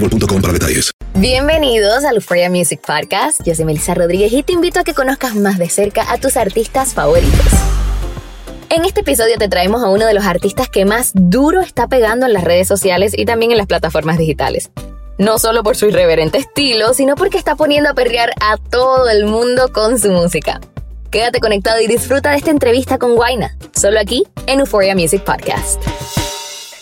para detalles. Bienvenidos al Euphoria Music Podcast. Yo soy Melissa Rodríguez y te invito a que conozcas más de cerca a tus artistas favoritos. En este episodio te traemos a uno de los artistas que más duro está pegando en las redes sociales y también en las plataformas digitales. No solo por su irreverente estilo, sino porque está poniendo a perrear a todo el mundo con su música. Quédate conectado y disfruta de esta entrevista con Guaina, solo aquí en Euphoria Music Podcast.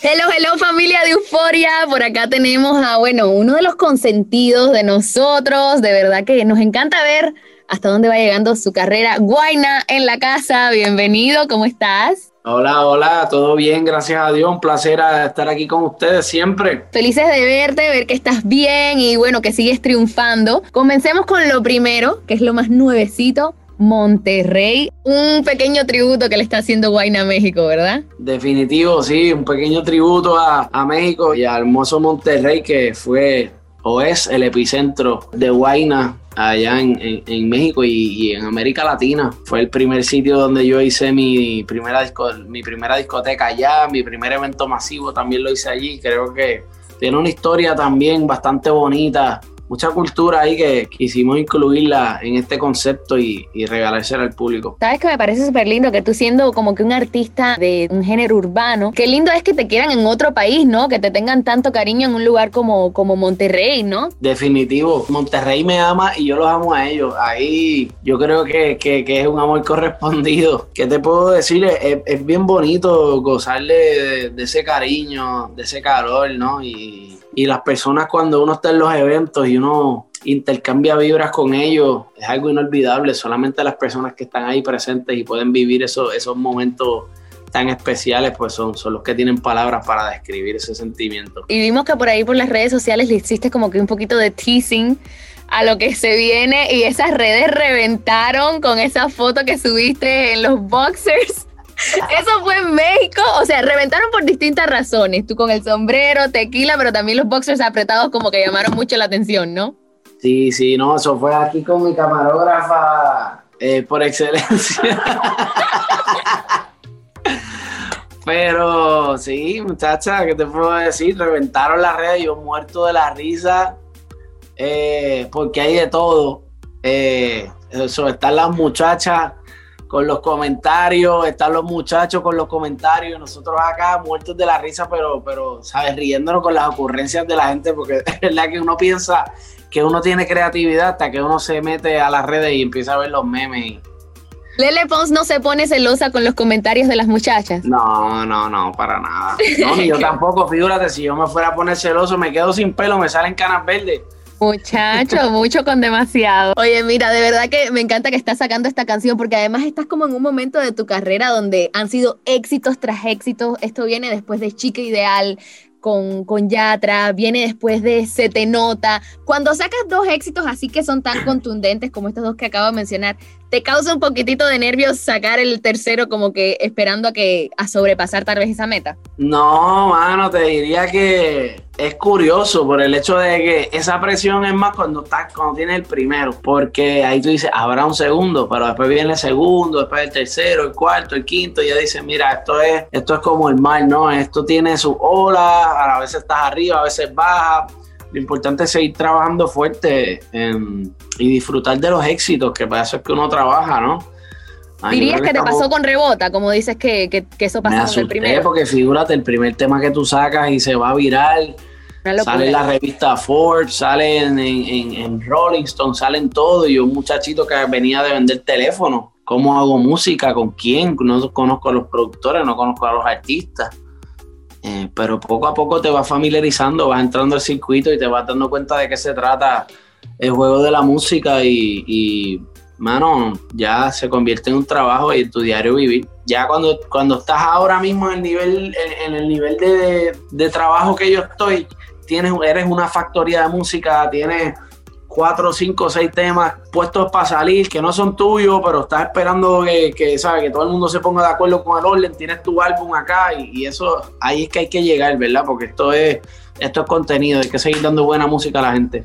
Hello, hello familia de Euforia. Por acá tenemos a, bueno, uno de los consentidos de nosotros. De verdad que nos encanta ver hasta dónde va llegando su carrera. Guaina en la casa, bienvenido, ¿cómo estás? Hola, hola, todo bien, gracias a Dios. Un placer estar aquí con ustedes siempre. Felices de verte, ver que estás bien y bueno, que sigues triunfando. Comencemos con lo primero, que es lo más nuevecito. Monterrey, un pequeño tributo que le está haciendo Guaina a México, ¿verdad? Definitivo, sí, un pequeño tributo a, a México y al hermoso Monterrey que fue o es el epicentro de Guaina allá en, en, en México y, y, en América Latina. Fue el primer sitio donde yo hice mi primera, disco, mi primera discoteca allá, mi primer evento masivo también lo hice allí. Creo que tiene una historia también bastante bonita mucha cultura ahí que quisimos incluirla en este concepto y, y regalársela al público. Sabes que me parece súper lindo que tú siendo como que un artista de un género urbano, qué lindo es que te quieran en otro país, ¿no? Que te tengan tanto cariño en un lugar como, como Monterrey, ¿no? Definitivo, Monterrey me ama y yo los amo a ellos. Ahí yo creo que, que, que es un amor correspondido. ¿Qué te puedo decir? Es, es bien bonito gozarle de, de ese cariño, de ese calor, ¿no? Y, y las personas cuando uno está en los eventos y uno intercambia vibras con ellos, es algo inolvidable. Solamente las personas que están ahí presentes y pueden vivir esos, esos momentos tan especiales, pues son, son los que tienen palabras para describir ese sentimiento. Y vimos que por ahí por las redes sociales le hiciste como que un poquito de teasing a lo que se viene y esas redes reventaron con esa foto que subiste en los boxers. Eso fue en México, o sea, reventaron por distintas razones. Tú con el sombrero, tequila, pero también los boxers apretados como que llamaron mucho la atención, ¿no? Sí, sí, no, eso fue aquí con mi camarógrafa eh, por excelencia. pero sí, muchacha, ¿qué te puedo decir? Reventaron las redes, yo muerto de la risa, eh, porque hay de todo. Eh, eso, están las muchachas con los comentarios, están los muchachos con los comentarios, nosotros acá muertos de la risa, pero, pero, ¿sabes? Riéndonos con las ocurrencias de la gente, porque es verdad que uno piensa que uno tiene creatividad hasta que uno se mete a las redes y empieza a ver los memes. Y Lele Pons no se pone celosa con los comentarios de las muchachas. No, no, no, para nada. No, ni yo tampoco, figúrate, si yo me fuera a poner celoso, me quedo sin pelo, me salen canas verdes. Muchacho, mucho con demasiado. Oye, mira, de verdad que me encanta que estás sacando esta canción porque además estás como en un momento de tu carrera donde han sido éxitos tras éxitos. Esto viene después de Chica Ideal, con, con Yatra, viene después de Se Te Nota. Cuando sacas dos éxitos así que son tan contundentes como estos dos que acabo de mencionar, ¿te causa un poquitito de nervios sacar el tercero como que esperando a que a sobrepasar tal vez esa meta? No, mano, te diría que es curioso por el hecho de que esa presión es más cuando estás, cuando tienes el primero, porque ahí tú dices, habrá un segundo, pero después viene el segundo, después el tercero, el cuarto, el quinto, y ya dices, mira, esto es, esto es como el mar, ¿no? Esto tiene sus olas, a veces estás arriba, a veces baja. Lo importante es seguir trabajando fuerte y disfrutar de los éxitos, que para eso es que uno trabaja, ¿no? Dirías que, te pasó con rebota, como dices que, que, eso pasó con el primero. Porque figúrate, el primer tema que tú sacas y se va a viral. Sale en la revista Forbes, sale en, en, Rolling Stone, salen todo. Y un muchachito que venía de vender teléfono. ¿Cómo hago música? ¿Con quién? No conozco a los productores, no conozco a los artistas. Eh, pero poco a poco te vas familiarizando, vas entrando al circuito y te vas dando cuenta de qué se trata el juego de la música y mano, ya se convierte en un trabajo y en tu diario vivir. Ya cuando, cuando estás ahora mismo en el nivel, en, el nivel de, trabajo que yo estoy, tienes, eres una factoría de música, tienes cuatro, cinco, seis temas puestos para salir que no son tuyos, pero estás esperando que, que, que todo el mundo se ponga de acuerdo con el orden, tienes tu álbum acá y, y, eso, ahí es que hay que llegar, ¿verdad? Porque esto es, esto es contenido, hay que seguir dando buena música a la gente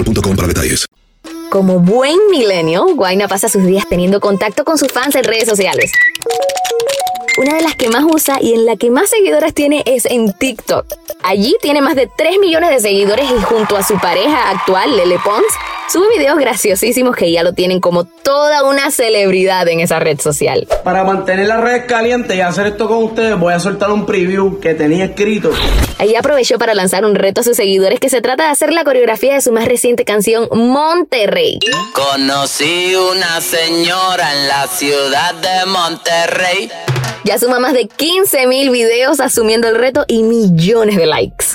para detalles. Como buen milenio, Guaina pasa sus días teniendo contacto con sus fans en redes sociales. Una de las que más usa y en la que más seguidores tiene es en TikTok. Allí tiene más de 3 millones de seguidores y junto a su pareja actual, Lele Pons, sube videos graciosísimos que ya lo tienen como toda una celebridad en esa red social. Para mantener las redes calientes y hacer esto con ustedes, voy a soltar un preview que tenía escrito. Ahí aprovechó para lanzar un reto a sus seguidores que se trata de hacer la coreografía de su más reciente canción, Monterrey. Conocí una señora en la ciudad de Monterrey. Ya suma más de 15 mil videos asumiendo el reto y millones de likes.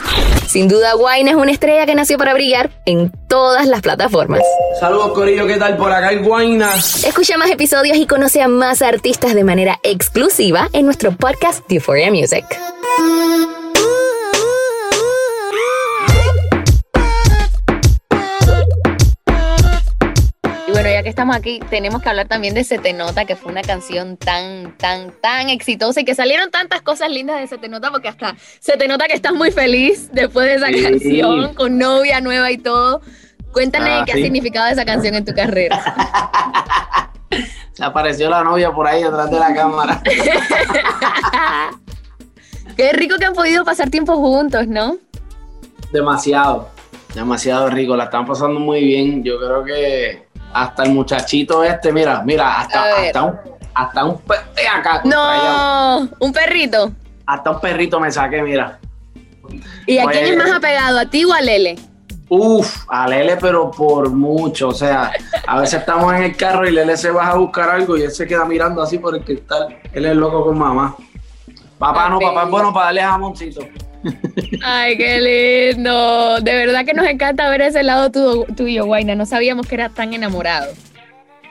Sin duda, Wayne es una estrella que nació para brillar en todas las plataformas. Saludos, Corillo, ¿qué tal? Por acá el Guayna. Escucha más episodios y conoce a más artistas de manera exclusiva en nuestro podcast Euphoria Music. Que estamos aquí, tenemos que hablar también de Se Te Nota, que fue una canción tan, tan, tan exitosa y que salieron tantas cosas lindas de Se Te Nota, porque hasta Se Te Nota que estás muy feliz después de esa canción, con novia nueva y todo. Cuéntale Ah, qué sí. ha significado esa canción en tu carrera. Se apareció la novia por ahí detrás de la cámara. qué rico que han podido pasar tiempo juntos, ¿no? Demasiado, demasiado rico. La están pasando muy bien. Yo creo que hasta el muchachito este, mira, mira, hasta, hasta un, hasta un pe- acá. No, un perrito. hasta un perrito me saqué, mira. ¿Y a Pues- quién es más apegado, a ti o a Lele? Uf, a Lele, pero por mucho. O sea, a veces estamos en el carro y Lele se baja a buscar algo y él se queda mirando así por el cristal. Él es loco con mamá. Papá no, papá es bueno para darle jamoncito. Ay, qué lindo. De verdad que nos encanta ver ese lado tu- tuyo, Guaina. No sabíamos que eras tan enamorado.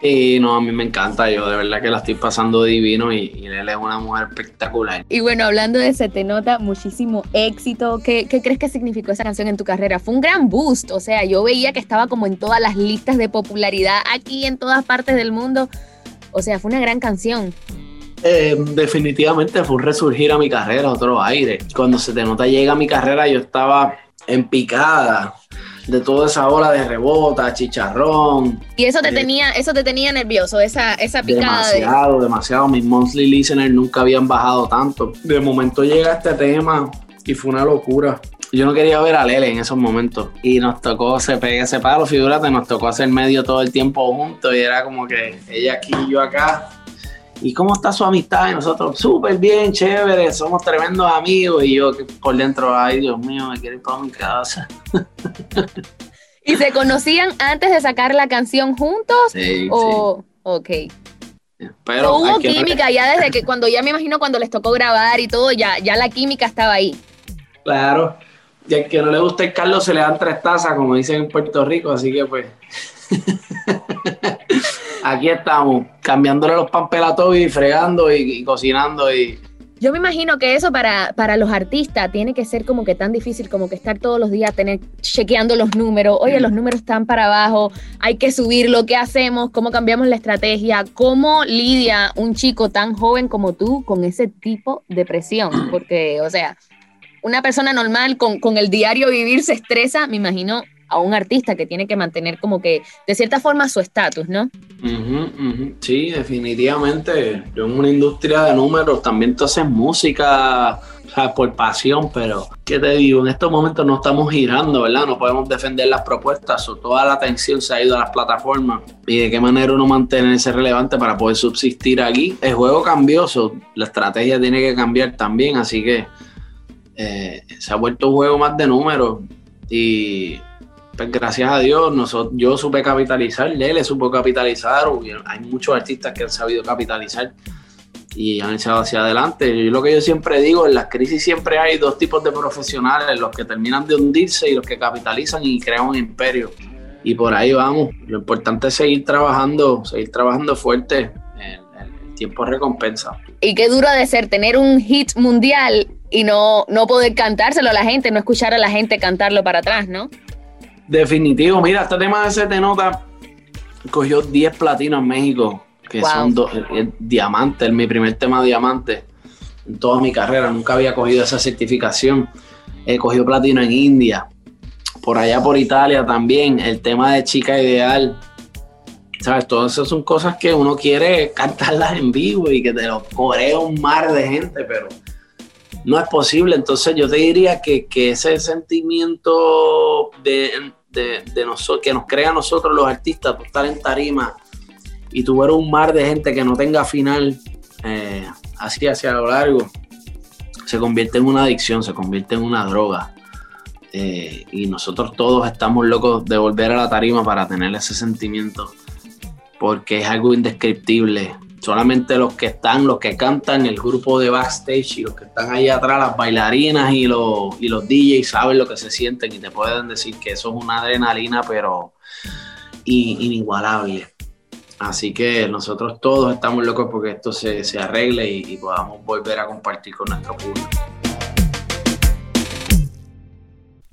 Y no, a mí me encanta. Yo de verdad que la estoy pasando divino y, y Lele es una mujer espectacular. Y bueno, hablando de Se Te Nota, muchísimo éxito. ¿Qué, qué crees que significó esa canción en tu carrera? Fue un gran boost. O sea, yo veía que estaba como en todas las listas de popularidad aquí en todas partes del mundo. O sea, fue una gran canción. Eh, definitivamente fue un resurgir a mi carrera, otro aire. Cuando se te nota llega a mi carrera, yo estaba en picada de toda esa ola de rebota, chicharrón. Y eso te Eh, tenía, eso te tenía nervioso, esa, esa picada de. Demasiado, demasiado. Mis monthly listeners nunca habían bajado tanto. De momento llega este tema y fue una locura. Yo no quería ver a Lele en esos momentos. Y nos tocó, se pega ese palo, figúrate, nos tocó hacer medio todo el tiempo juntos. Y era como que ella aquí y yo acá. ¿Y cómo está su amistad? Y nosotros, súper bien, chévere, somos tremendos amigos. Y yo por dentro, ay Dios mío, me quiero ir para mi casa. ¿Y se conocían antes de sacar la canción juntos? Sí, o, ok. Pero hubo que- química ya desde que cuando ya me imagino cuando les tocó grabar y todo, ya, ya la química estaba ahí. Claro. Y al que no le gusta el Carlos se le dan tres tazas, como dicen en Puerto Rico, así que pues. Aquí estamos, cambiándole los pampelas a Toby, fregando y, y cocinando y. Yo me imagino que eso para, para los artistas tiene que ser como que tan difícil como que estar todos los días tener chequeando los números. Oye, los números están para abajo, hay que subirlo, ¿qué hacemos? ¿Cómo cambiamos la estrategia? ¿Cómo lidia un chico tan joven como tú con ese tipo de presión? Porque, o sea, una persona normal con, con el diario vivir se estresa, me imagino a un artista que tiene que mantener como que de cierta forma su estatus, ¿no? Ujú, ujú. Sí, definitivamente. Yo en una industria de números también tú haces música o sea, por pasión, pero ¿qué te digo? En estos momentos no estamos girando, ¿verdad? No podemos defender las propuestas o toda la atención se ha ido a las plataformas. ¿Y de qué manera uno mantenerse relevante para poder subsistir aquí? El juego cambió, so, la estrategia tiene que cambiar también, así que eh, se ha vuelto un juego más de números y pues gracias a Dios, nosotros, yo supe capitalizar, Lele supo capitalizar, hay muchos artistas que han sabido capitalizar y han echado hacia adelante. Y lo que yo siempre digo, en las crisis siempre hay dos tipos de profesionales, los que terminan de hundirse y los que capitalizan y crean un imperio. Y por ahí vamos. Lo importante es seguir trabajando, seguir trabajando fuerte. El, el tiempo recompensa. Y qué duro de ser tener un hit mundial y no, no poder cantárselo a la gente, no escuchar a la gente cantarlo para atrás, ¿no? Definitivo, mira, este tema de Te Nota cogió 10 platinos en México, que Wow. son el, el diamante, el- mi primer tema diamante en toda mi carrera, nunca había cogido esa certificación. He cogido platino en India, por allá por Italia también, el tema de Chica Ideal. ¿Sabes? Todas esas son cosas que uno quiere cantarlas en vivo y que te lo coree un mar de gente, pero no es posible. Entonces yo te diría que, que ese sentimiento de, de, nosotros, que nos crea a nosotros los artistas, tú estar en tarima y tú ver un mar de gente que no tenga final eh, así hacia lo largo, se convierte en una adicción, se convierte en una droga. Eh, y nosotros todos estamos locos de volver a la tarima para tener ese sentimiento, porque es algo indescriptible. Solamente los que están, los que cantan, el grupo de backstage y los que están ahí atrás, las bailarinas y los, y los DJs saben lo que se sienten y te pueden decir que eso es una adrenalina, pero in- inigualable. Así que nosotros todos estamos locos porque esto se, se arregle y, y podamos volver a compartir con nuestro público.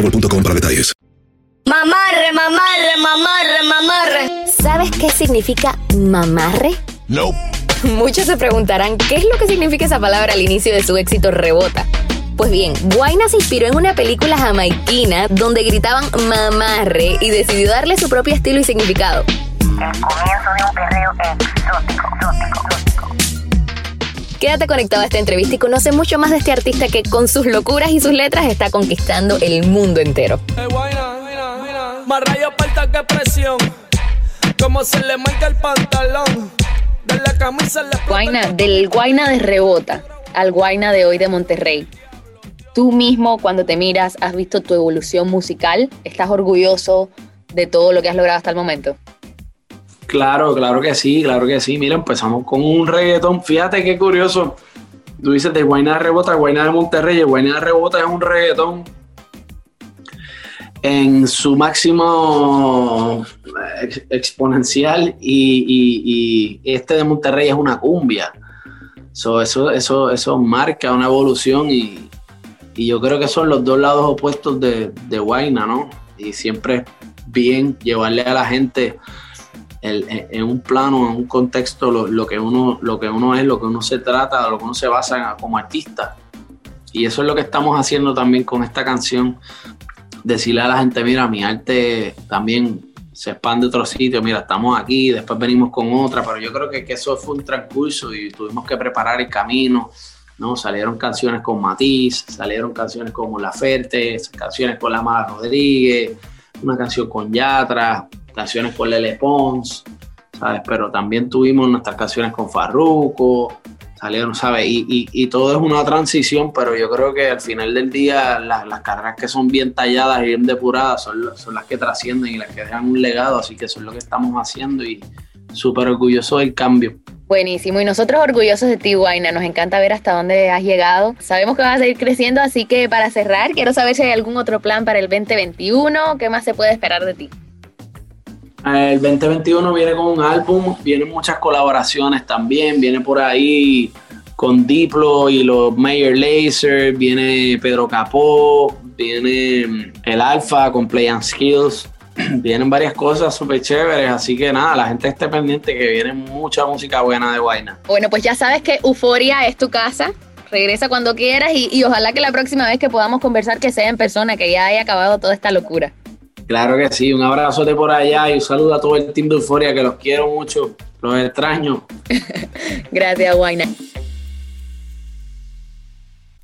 boostmobile.com para detalles. Mamarre, mamarre, mamarre, mamarre. ¿Sabes qué significa mamarre? No. Muchos se preguntarán qué es lo que significa esa palabra al inicio de su éxito Rebota. Pues bien, Guayna se inspiró en una película jamaiquina donde gritaban mamarre y decidió darle su propio estilo y significado. El comienzo de un perreo exótico, exótico, exótico. Quédate conectado a esta entrevista y conoce mucho más de este artista que con sus locuras y sus letras está conquistando el mundo entero. Más rayos aparta que presión. Como se le marca el pantalón. De la camisa le Guayna, del Guayna de Rebota al Guayna de hoy de Monterrey. Tú mismo, cuando te miras, has visto tu evolución musical. ¿Estás orgulloso de todo lo que has logrado hasta el momento? Claro, claro que sí, claro que sí. Mira, empezamos con un reggaetón. Fíjate qué curioso. Tú dices de Guayna Rebota, Guayna de Monterrey. Guayna Rebota es un reggaetón en su máximo ex- exponencial y, este de Monterrey es una cumbia. So, eso, eso, eso marca una evolución y, y yo creo que son los dos lados opuestos de, de Guayna, ¿no? Y siempre es bien llevarle a la gente el- en, en un plano, en un contexto, lo, lo que uno, lo que uno es, lo que uno se trata, lo que uno se basa como artista. Y eso es lo que estamos haciendo también con esta canción. Decirle a la gente, mira, mi arte también se expande a otro sitio, mira, estamos aquí, después venimos con otra, pero yo creo que, que eso fue un transcurso y tuvimos que preparar el camino, ¿no? Salieron canciones con Matiz, salieron canciones como La Ferte, canciones con La Mala Rodríguez, una canción con Yatra, canciones con Lele Pons, ¿sabes? Pero también tuvimos nuestras canciones con Farruko, salieron, ¿sabes? Y, y- y todo es una transición, pero yo creo que al final del día la- las carreras que son bien talladas y bien depuradas son, son las que trascienden y las que dejan un legado, así que eso es lo que estamos haciendo y súper orgulloso del cambio. Buenísimo, y nosotros orgullosos de ti, Guayna. Nos encanta ver hasta dónde has llegado. Sabemos que vas a seguir creciendo, así que para cerrar, quiero saber si hay algún otro plan para el 2021. ¿Qué más se puede esperar de ti? El 2021 viene con un álbum, vienen muchas colaboraciones también, viene por ahí con Diplo y los Mayor Laser, viene Pedro Capó, viene mm, el Alfa con Play and Skills, vienen varias cosas súper chéveres, así que nada, la gente esté pendiente que viene mucha música buena de Guayna. Bueno, pues ya sabes que Euforia es tu casa. Regresa cuando quieras y, y ojalá que la próxima vez que podamos conversar que sea en persona, que ya haya acabado toda esta locura. Claro que sí, un abrazote por allá y un saludo a todo el team de Euforia que los quiero mucho, los extraño. Gracias, Guayna.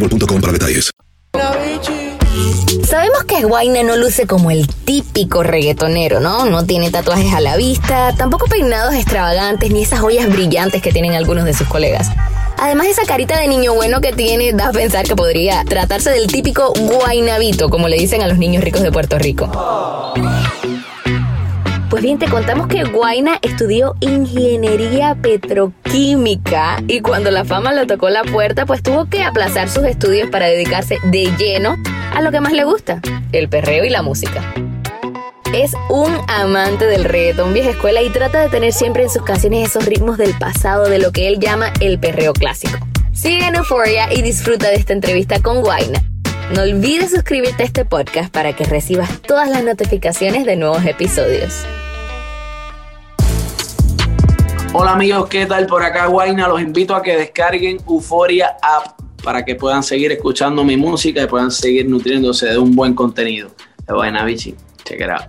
boostmobile.com para detalles. Sabemos que Guayna no luce como el típico reggaetonero, ¿no? No tiene tatuajes a la vista, tampoco peinados extravagantes ni esas joyas brillantes que tienen algunos de sus colegas. Además, esa carita de niño bueno que tiene da a pensar que podría tratarse del típico guaynabito, como le dicen a los niños ricos de Puerto Rico. Pues bien, te contamos que Guaina estudió ingeniería petroquímica y cuando la fama le tocó la puerta, pues tuvo que aplazar sus estudios para dedicarse de lleno a lo que más le gusta, el perreo y la música. Es un amante del reggaetón vieja escuela y trata de tener siempre en sus canciones esos ritmos del pasado de lo que él llama el perreo clásico. Sigue en Euphoria y disfruta de esta entrevista con Guaina. No olvides suscribirte a este podcast para que recibas todas las notificaciones de nuevos episodios. Hola amigos, ¿qué tal? Por acá Guaina, los invito a que descarguen Euforia App para que puedan seguir escuchando mi música y puedan seguir nutriéndose de un buen contenido. De buena bichi, check it out.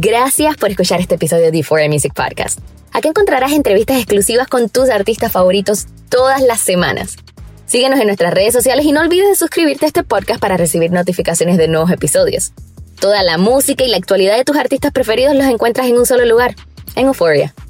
Gracias por escuchar este episodio de Euphoria Music Podcast. Aquí encontrarás entrevistas exclusivas con tus artistas favoritos todas las semanas. Síguenos en nuestras redes sociales y no olvides de suscribirte a este podcast para recibir notificaciones de nuevos episodios. Toda la música y la actualidad de tus artistas preferidos los encuentras en un solo lugar, en Euphoria,